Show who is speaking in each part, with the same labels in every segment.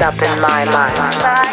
Speaker 1: up in my
Speaker 2: mind.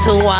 Speaker 3: 春晚。